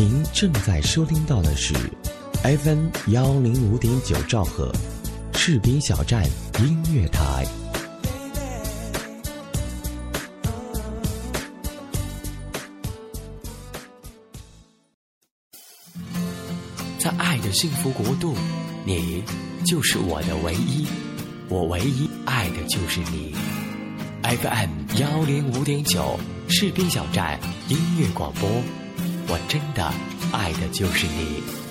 您正在收听到的是 FM 幺零五点九兆赫，士兵小站音乐台。在爱的幸福国度，你就是我的唯一，我唯一爱的就是你。FM 幺零五点九，士兵小站音乐广播，我真的爱的就是你。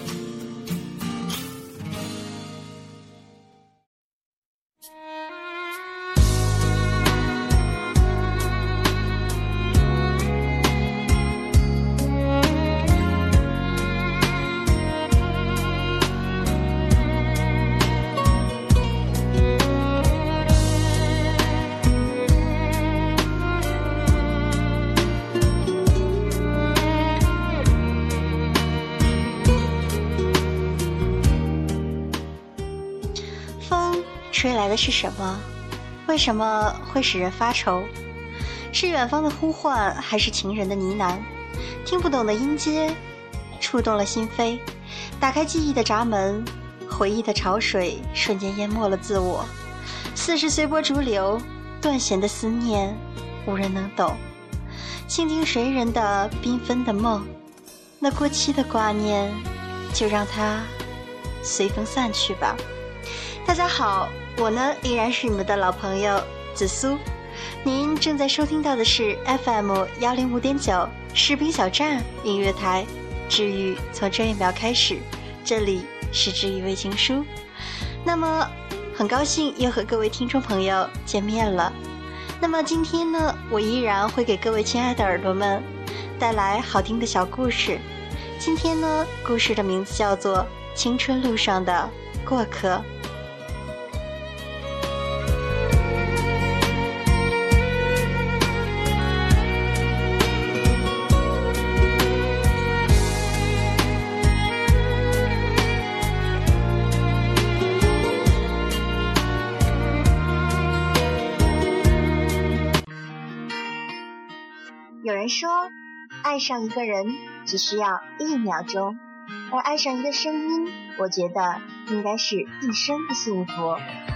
吹来的是什么？为什么会使人发愁？是远方的呼唤，还是情人的呢喃？听不懂的音阶，触动了心扉。打开记忆的闸门，回忆的潮水瞬间淹没了自我。似是随波逐流，断弦的思念，无人能懂。倾听谁人的缤纷的梦？那过期的挂念，就让它随风散去吧。大家好。我呢，依然是你们的老朋友紫苏。您正在收听到的是 FM 幺零五点九士兵小站音乐台，治愈从这一秒开始，这里是治愈微情书。那么，很高兴又和各位听众朋友见面了。那么今天呢，我依然会给各位亲爱的耳朵们带来好听的小故事。今天呢，故事的名字叫做《青春路上的过客》。说，爱上一个人只需要一秒钟，而爱上一个声音，我觉得应该是一生的幸福。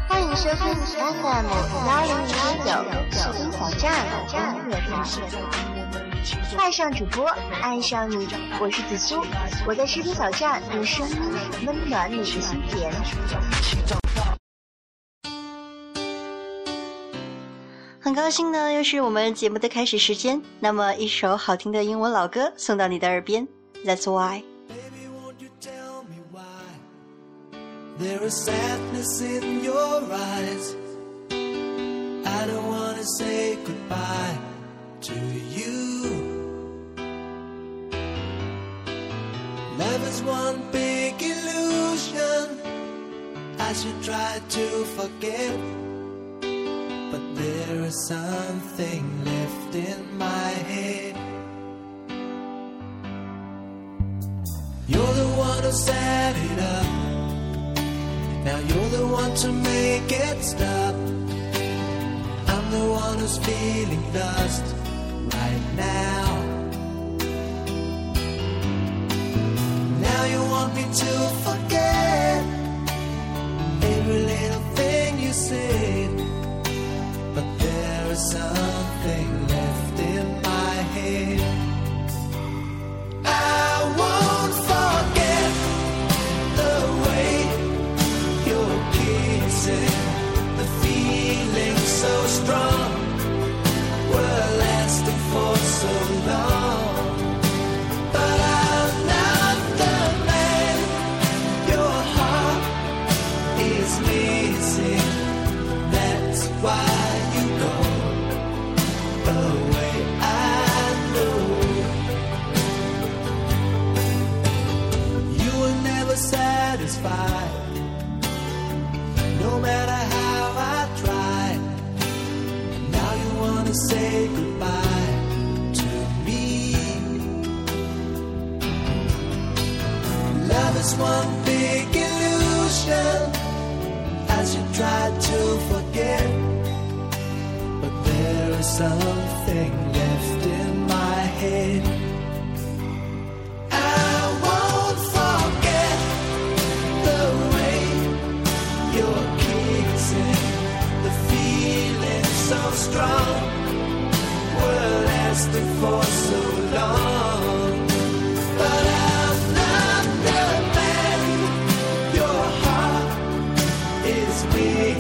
欢迎收听 FM 幺零零九士兵小站音乐台，爱上主播，爱上你，我是紫苏，我在士兵小站用声音温暖你的心田。很高兴呢，又是我们节目的开始时间。那么，一首好听的英文老歌送到你的耳边。That's why. There is sadness in your eyes. I don't wanna say goodbye to you. Love is one big illusion. I should try to forget. But there is something left in my head. You're the one who set it up. Now you're the one to make it stop. I'm the one who's feeling lost right now. Now you want me to something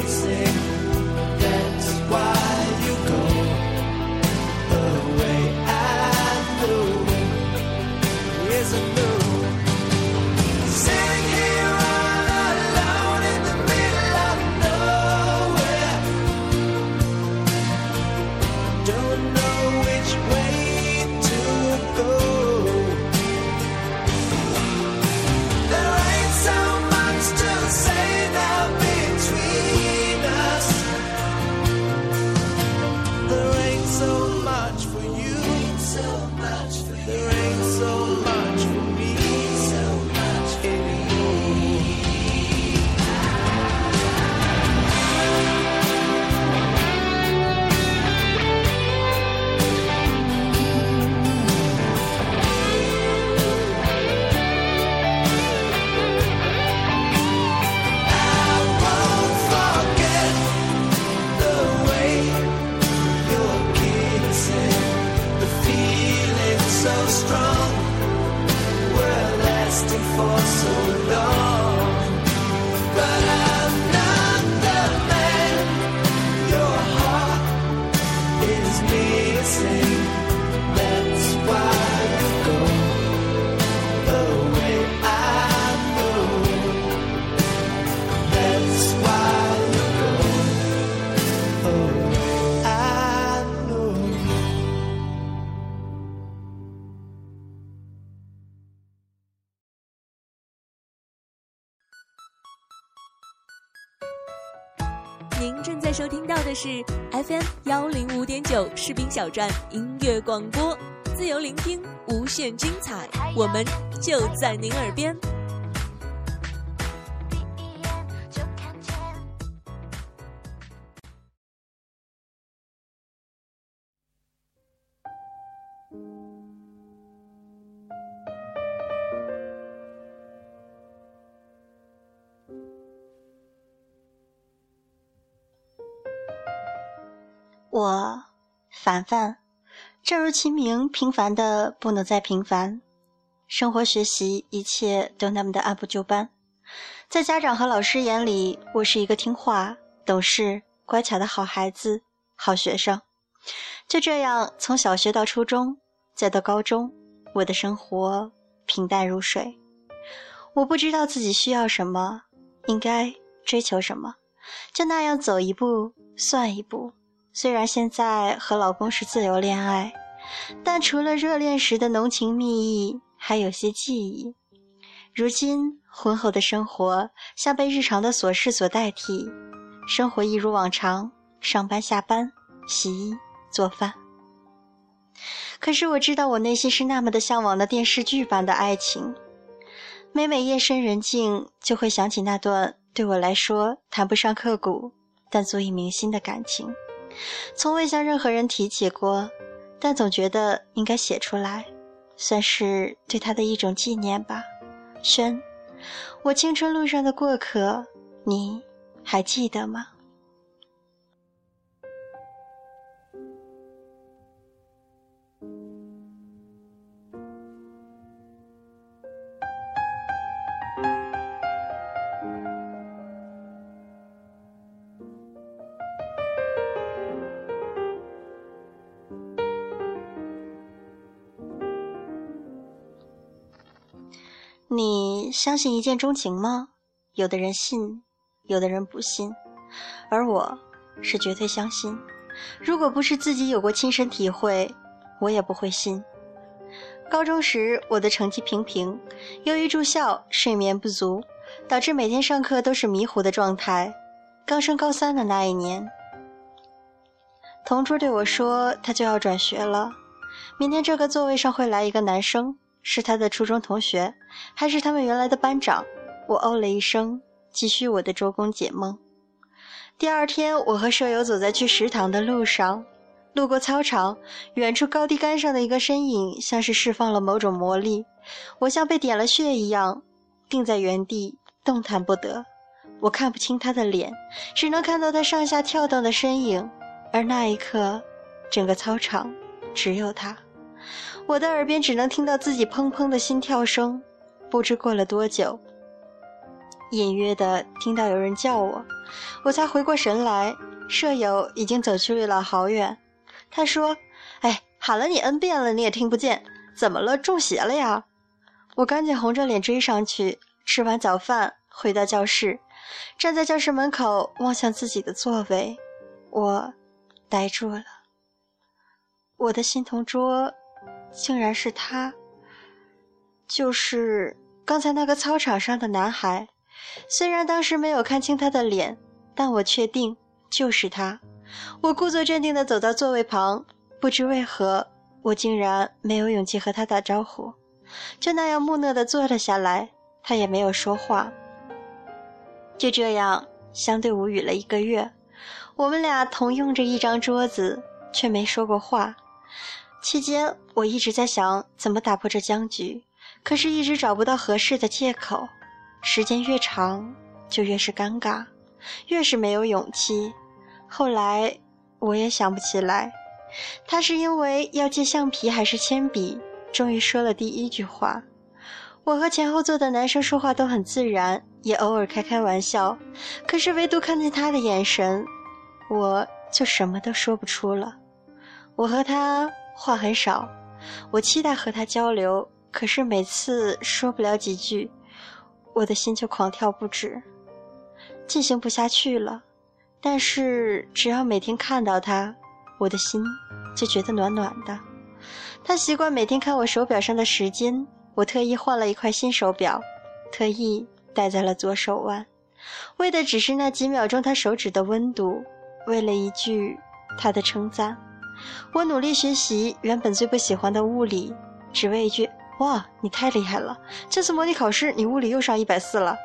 sing. 是 FM 幺零五点九士兵小站音乐广播，自由聆听，无限精彩，我们就在您耳边。我凡凡，正如其名，平凡的不能再平凡。生活、学习，一切都那么的按部就班。在家长和老师眼里，我是一个听话、懂事、乖巧的好孩子、好学生。就这样，从小学到初中，再到高中，我的生活平淡如水。我不知道自己需要什么，应该追求什么，就那样走一步算一步。虽然现在和老公是自由恋爱，但除了热恋时的浓情蜜意，还有些记忆。如今婚后的生活像被日常的琐事所代替，生活一如往常，上班下班，洗衣做饭。可是我知道，我内心是那么的向往那电视剧般的爱情。每每夜深人静，就会想起那段对我来说谈不上刻骨，但足以铭心的感情。从未向任何人提起过，但总觉得应该写出来，算是对他的一种纪念吧。轩，我青春路上的过客，你还记得吗？相信一见钟情吗？有的人信，有的人不信，而我是绝对相信。如果不是自己有过亲身体会，我也不会信。高中时，我的成绩平平，由于住校，睡眠不足，导致每天上课都是迷糊的状态。刚升高三的那一年，同桌对我说，他就要转学了，明天这个座位上会来一个男生。是他的初中同学，还是他们原来的班长？我哦了一声，继续我的周公解梦。第二天，我和舍友走在去食堂的路上，路过操场，远处高低杆上的一个身影，像是释放了某种魔力，我像被点了穴一样，定在原地，动弹不得。我看不清他的脸，只能看到他上下跳动的身影，而那一刻，整个操场只有他。我的耳边只能听到自己砰砰的心跳声。不知过了多久，隐约的听到有人叫我，我才回过神来，舍友已经走去了好远。他说：“哎，喊了你 n 遍了，你也听不见，怎么了？中邪了呀？”我赶紧红着脸追上去。吃完早饭，回到教室，站在教室门口望向自己的座位，我呆住了。我的新同桌，竟然是他，就是刚才那个操场上的男孩。虽然当时没有看清他的脸，但我确定就是他。我故作镇定地走到座位旁，不知为何，我竟然没有勇气和他打招呼，就那样木讷地坐了下来。他也没有说话，就这样相对无语了一个月。我们俩同用着一张桌子，却没说过话。期间，我一直在想怎么打破这僵局，可是一直找不到合适的借口。时间越长，就越是尴尬，越是没有勇气。后来，我也想不起来，他是因为要借橡皮还是铅笔，终于说了第一句话。我和前后座的男生说话都很自然，也偶尔开开玩笑，可是唯独看见他的眼神，我就什么都说不出了。我和他话很少，我期待和他交流，可是每次说不了几句，我的心就狂跳不止，进行不下去了。但是只要每天看到他，我的心就觉得暖暖的。他习惯每天看我手表上的时间。我特意换了一块新手表，特意戴在了左手腕，为的只是那几秒钟他手指的温度，为了一句他的称赞。我努力学习原本最不喜欢的物理，只为一句“哇，你太厉害了！这次模拟考试你物理又上一百四了。”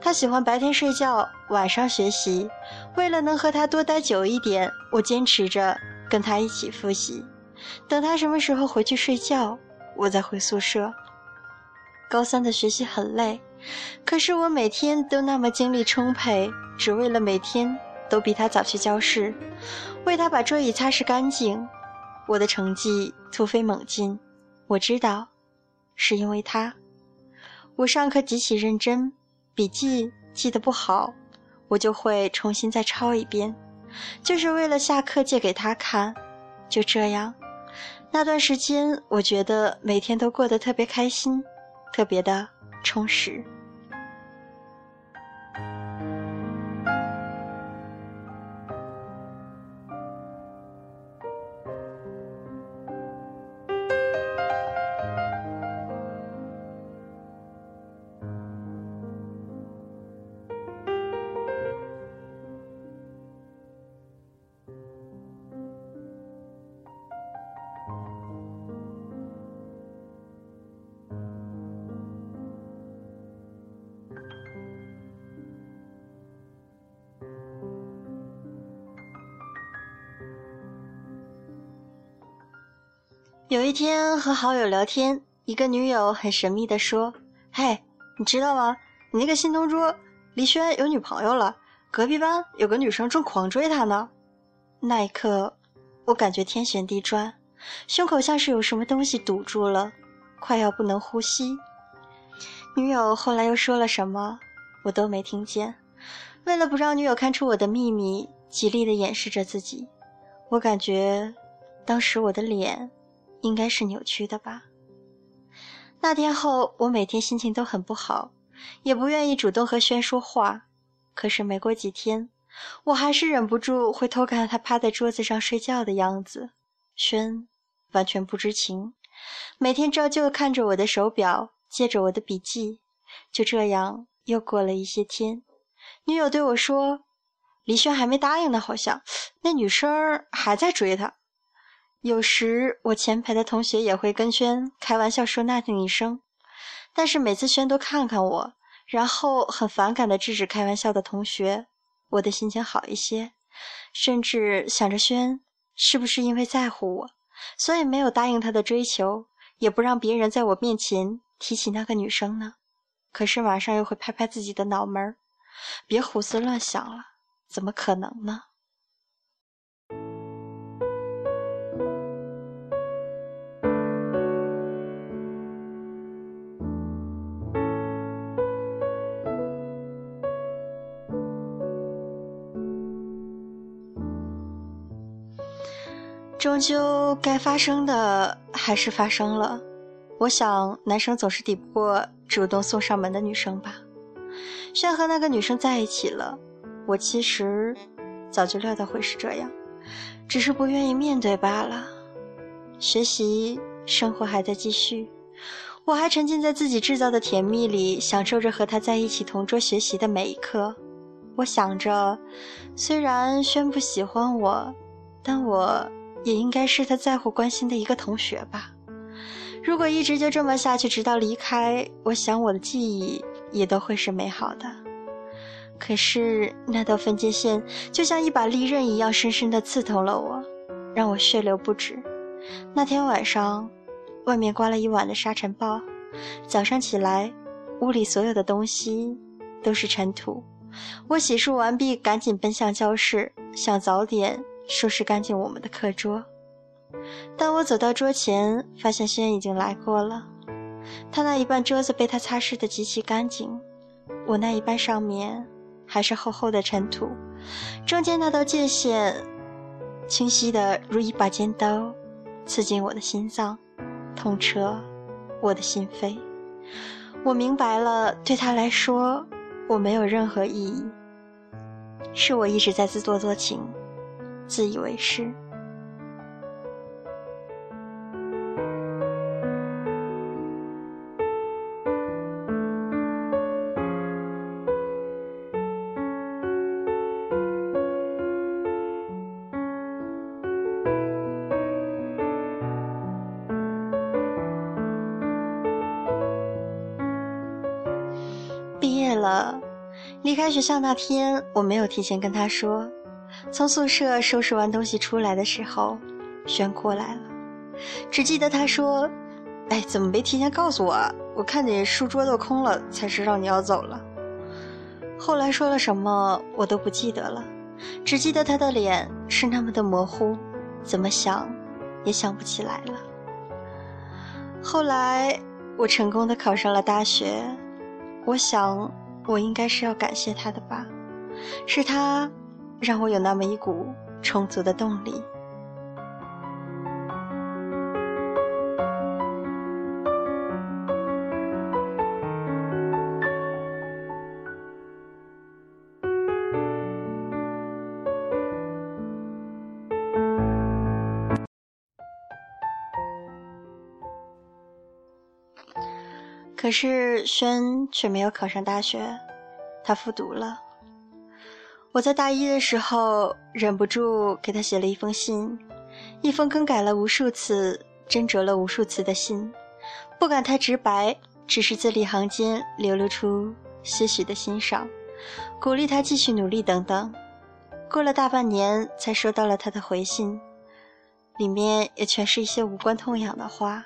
他喜欢白天睡觉，晚上学习。为了能和他多待久一点，我坚持着跟他一起复习。等他什么时候回去睡觉？我再回宿舍。高三的学习很累，可是我每天都那么精力充沛，只为了每天都比他早去教室，为他把桌椅擦拭干净。我的成绩突飞猛进，我知道，是因为他。我上课极其认真，笔记记得不好，我就会重新再抄一遍，就是为了下课借给他看。就这样。那段时间，我觉得每天都过得特别开心，特别的充实。有一天和好友聊天，一个女友很神秘地说：“嘿，你知道吗？你那个新同桌李轩有女朋友了，隔壁班有个女生正狂追他呢。”那一刻，我感觉天旋地转，胸口像是有什么东西堵住了，快要不能呼吸。女友后来又说了什么，我都没听见。为了不让女友看出我的秘密，极力地掩饰着自己。我感觉，当时我的脸。应该是扭曲的吧。那天后，我每天心情都很不好，也不愿意主动和轩说话。可是没过几天，我还是忍不住会偷看他趴在桌子上睡觉的样子。轩完全不知情，每天照旧看着我的手表，借着我的笔记。就这样，又过了一些天，女友对我说：“李轩还没答应呢，好像那女生还在追他。”有时我前排的同学也会跟轩开玩笑说那女生，但是每次轩都看看我，然后很反感的制止开玩笑的同学，我的心情好一些，甚至想着轩是不是因为在乎我，所以没有答应他的追求，也不让别人在我面前提起那个女生呢？可是马上又会拍拍自己的脑门儿，别胡思乱想了，怎么可能呢？终究该发生的还是发生了。我想，男生总是抵不过主动送上门的女生吧。轩和那个女生在一起了，我其实早就料到会是这样，只是不愿意面对罢了。学习生活还在继续，我还沉浸在自己制造的甜蜜里，享受着和他在一起同桌学习的每一刻。我想着，虽然轩不喜欢我，但我也应该是他在乎关心的一个同学吧。如果一直就这么下去，直到离开，我想我的记忆也都会是美好的。可是那道分界线就像一把利刃一样，深深地刺痛了我，让我血流不止。那天晚上，外面刮了一晚的沙尘暴，早上起来，屋里所有的东西都是尘土。我洗漱完毕，赶紧奔向教室，想早点收拾干净我们的课桌。当我走到桌前，发现轩已经来过了。他那一半桌子被他擦拭得极其干净，我那一半上面还是厚厚的尘土，中间那道界限清晰的如一把尖刀，刺进我的心脏，痛彻我的心扉。我明白了，对他来说，我没有任何意义，是我一直在自作多情，自以为是。毕业了，离开学校那天，我没有提前跟他说。从宿舍收拾完东西出来的时候，轩过来了，只记得他说：“哎，怎么没提前告诉我？我看你书桌都空了，才知道你要走了。”后来说了什么我都不记得了，只记得他的脸是那么的模糊，怎么想也想不起来了。后来我成功的考上了大学，我想。我应该是要感谢他的吧，是他让我有那么一股充足的动力。可是轩却没有考上大学，他复读了。我在大一的时候忍不住给他写了一封信，一封更改了无数次、斟酌了无数次的信，不敢太直白，只是字里行间流露出些许的欣赏，鼓励他继续努力等等。过了大半年，才收到了他的回信，里面也全是一些无关痛痒的话。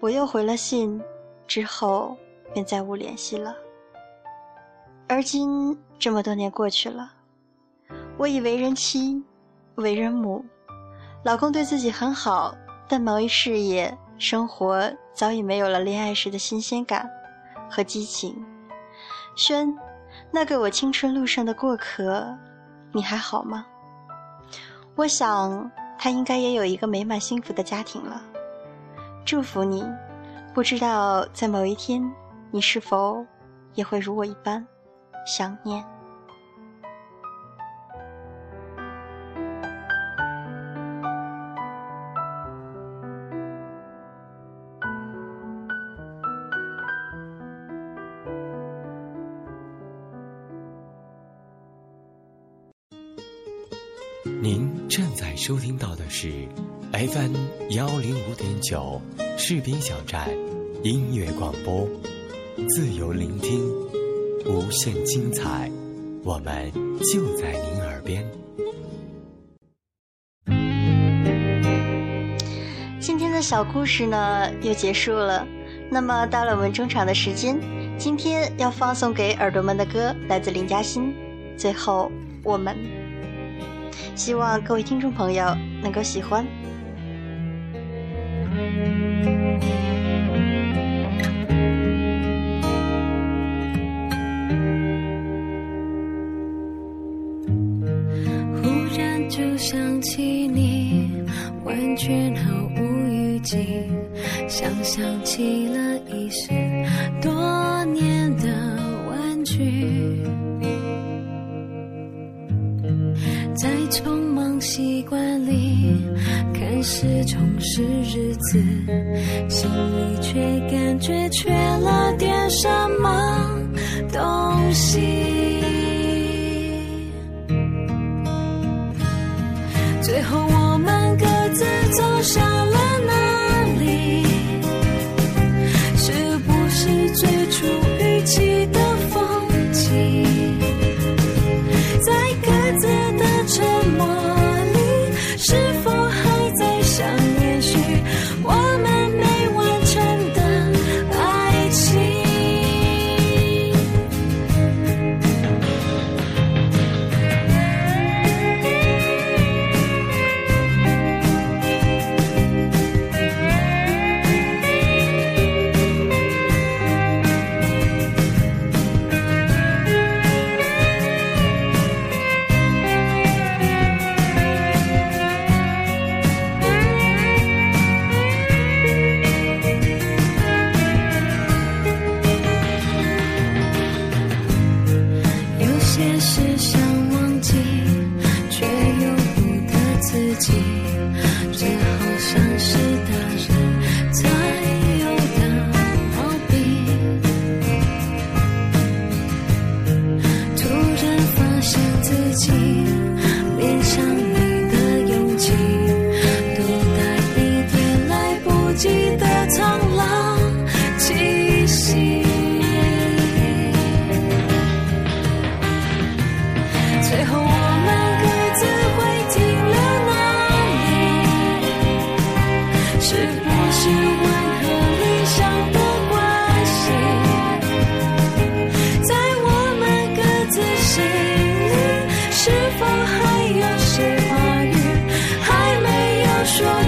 我又回了信。之后便再无联系了。而今这么多年过去了，我已为人妻，为人母，老公对自己很好，但忙于事业，生活早已没有了恋爱时的新鲜感和激情。轩，那个我青春路上的过客，你还好吗？我想他应该也有一个美满幸福的家庭了。祝福你。不知道在某一天，你是否也会如我一般想念？您正在收听到的是 FM 幺零五点九士兵小站音乐广播，自由聆听，无限精彩，我们就在您耳边。今天的小故事呢又结束了，那么到了我们中场的时间，今天要放送给耳朵们的歌来自林嘉欣，最后我们。希望各位听众朋友能够喜欢。去，在匆忙习惯里，看似充实日子，心里却感觉缺了点什么东西。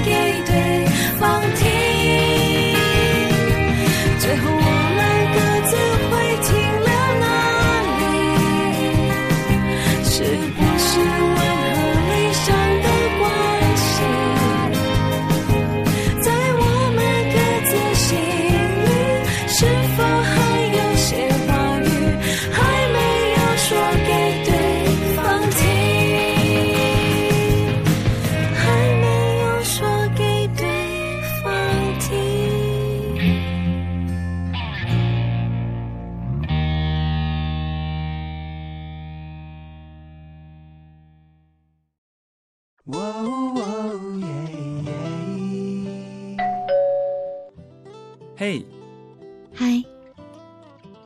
有说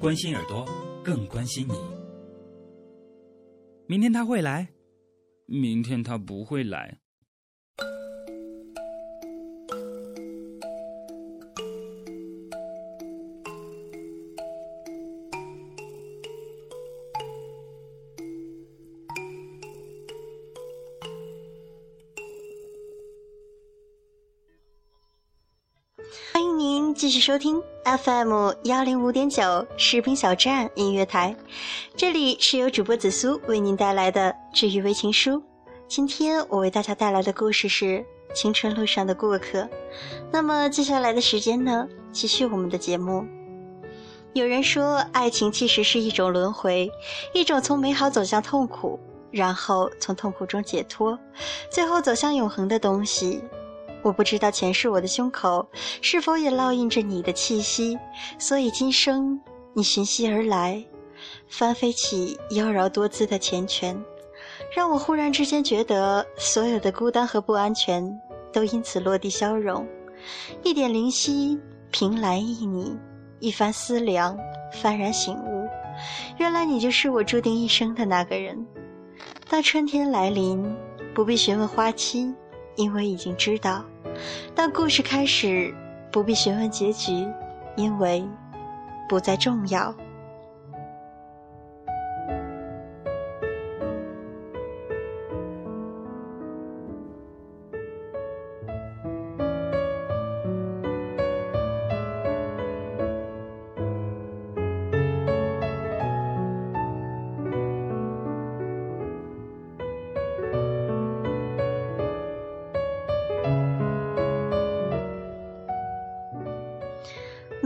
关心耳朵，更关心你。明天他会来，明天他不会来。继续收听 FM 幺零五点九士兵小站音乐台，这里是由主播紫苏为您带来的治愈微情书。今天我为大家带来的故事是《青春路上的过客》。那么接下来的时间呢，继续我们的节目。有人说，爱情其实是一种轮回，一种从美好走向痛苦，然后从痛苦中解脱，最后走向永恒的东西。我不知道前世我的胸口是否也烙印着你的气息，所以今生你寻息而来，翻飞起妖娆多姿的缱绻，让我忽然之间觉得所有的孤单和不安全都因此落地消融。一点灵犀，凭栏一你，一番思量，幡然醒悟，原来你就是我注定一生的那个人。当春天来临，不必询问花期。因为已经知道，当故事开始，不必询问结局，因为不再重要。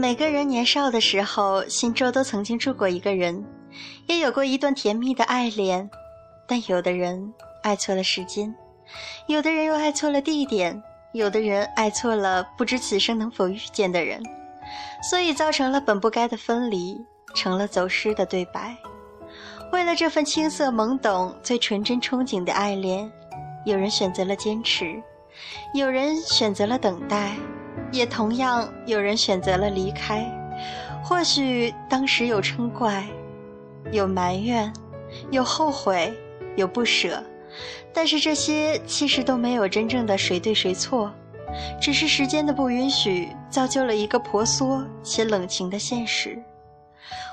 每个人年少的时候，心中都曾经住过一个人，也有过一段甜蜜的爱恋。但有的人爱错了时间，有的人又爱错了地点，有的人爱错了不知此生能否遇见的人，所以造成了本不该的分离，成了走失的对白。为了这份青涩懵懂、最纯真憧憬的爱恋，有人选择了坚持，有人选择了等待。也同样有人选择了离开，或许当时有嗔怪，有埋怨，有后悔，有不舍，但是这些其实都没有真正的谁对谁错，只是时间的不允许，造就了一个婆娑且冷清的现实。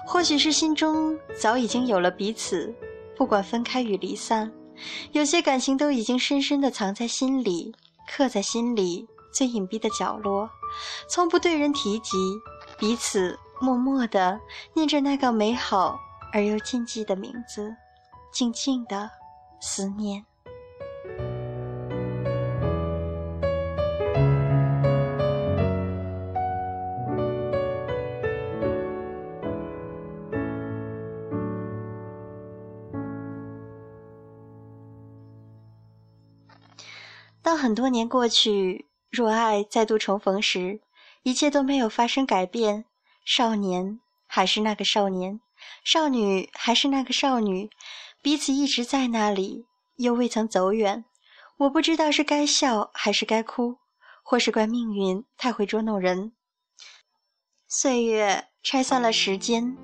或许是心中早已经有了彼此，不管分开与离散，有些感情都已经深深的藏在心里，刻在心里。最隐蔽的角落，从不对人提及，彼此默默地念着那个美好而又禁忌的名字，静静的思念。当很多年过去。若爱再度重逢时，一切都没有发生改变，少年还是那个少年，少女还是那个少女，彼此一直在那里，又未曾走远。我不知道是该笑还是该哭，或是怪命运太会捉弄人。岁月拆散了时间，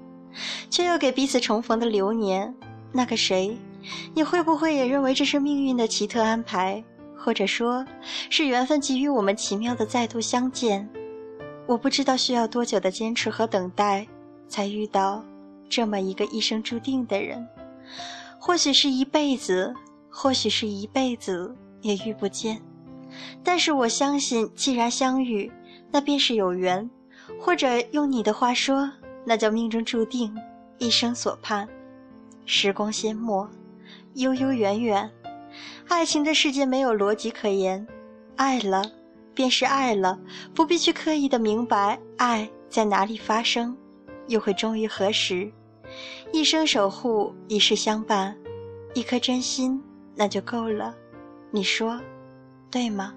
却又给彼此重逢的流年。那个谁，你会不会也认为这是命运的奇特安排？或者说，是缘分给予我们奇妙的再度相见。我不知道需要多久的坚持和等待，才遇到这么一个一生注定的人。或许是一辈子，或许是一辈子也遇不见。但是我相信，既然相遇，那便是有缘。或者用你的话说，那叫命中注定，一生所盼。时光先没，悠悠远远。爱情的世界没有逻辑可言，爱了便是爱了，不必去刻意的明白爱在哪里发生，又会终于何时。一生守护，一世相伴，一颗真心那就够了。你说，对吗？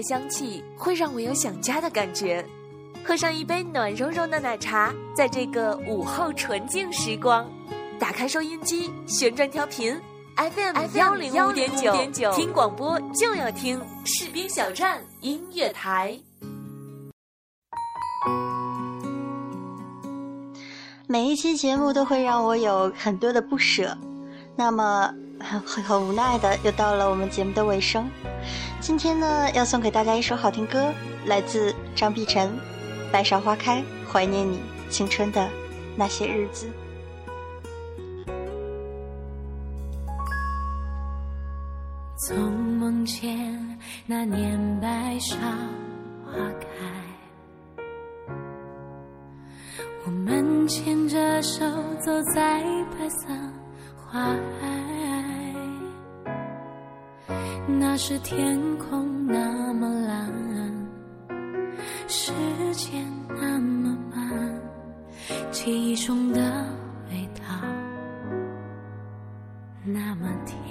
的香气会让我有想家的感觉，喝上一杯暖融融的奶茶，在这个午后纯净时光，打开收音机，旋转调频 FM 幺零五点九，听广播就要听士兵小站音乐台。每一期节目都会让我有很多的不舍，那么很很无奈的又到了我们节目的尾声。今天呢，要送给大家一首好听歌，来自张碧晨，《白芍花开》，怀念你青春的那些日子。从梦见那年白芍花开，我们牵着手走在白色花海。那时天空那么蓝，时间那么慢，记忆中的味道那么甜。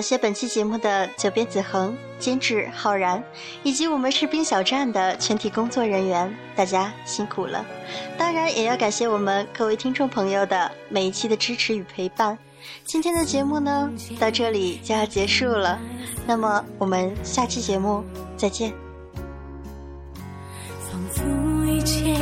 感谢本期节目的九边子恒、监制浩然，以及我们士兵小站的全体工作人员，大家辛苦了。当然，也要感谢我们各位听众朋友的每一期的支持与陪伴。今天的节目呢，到这里就要结束了。那么，我们下期节目再见。仿佛一切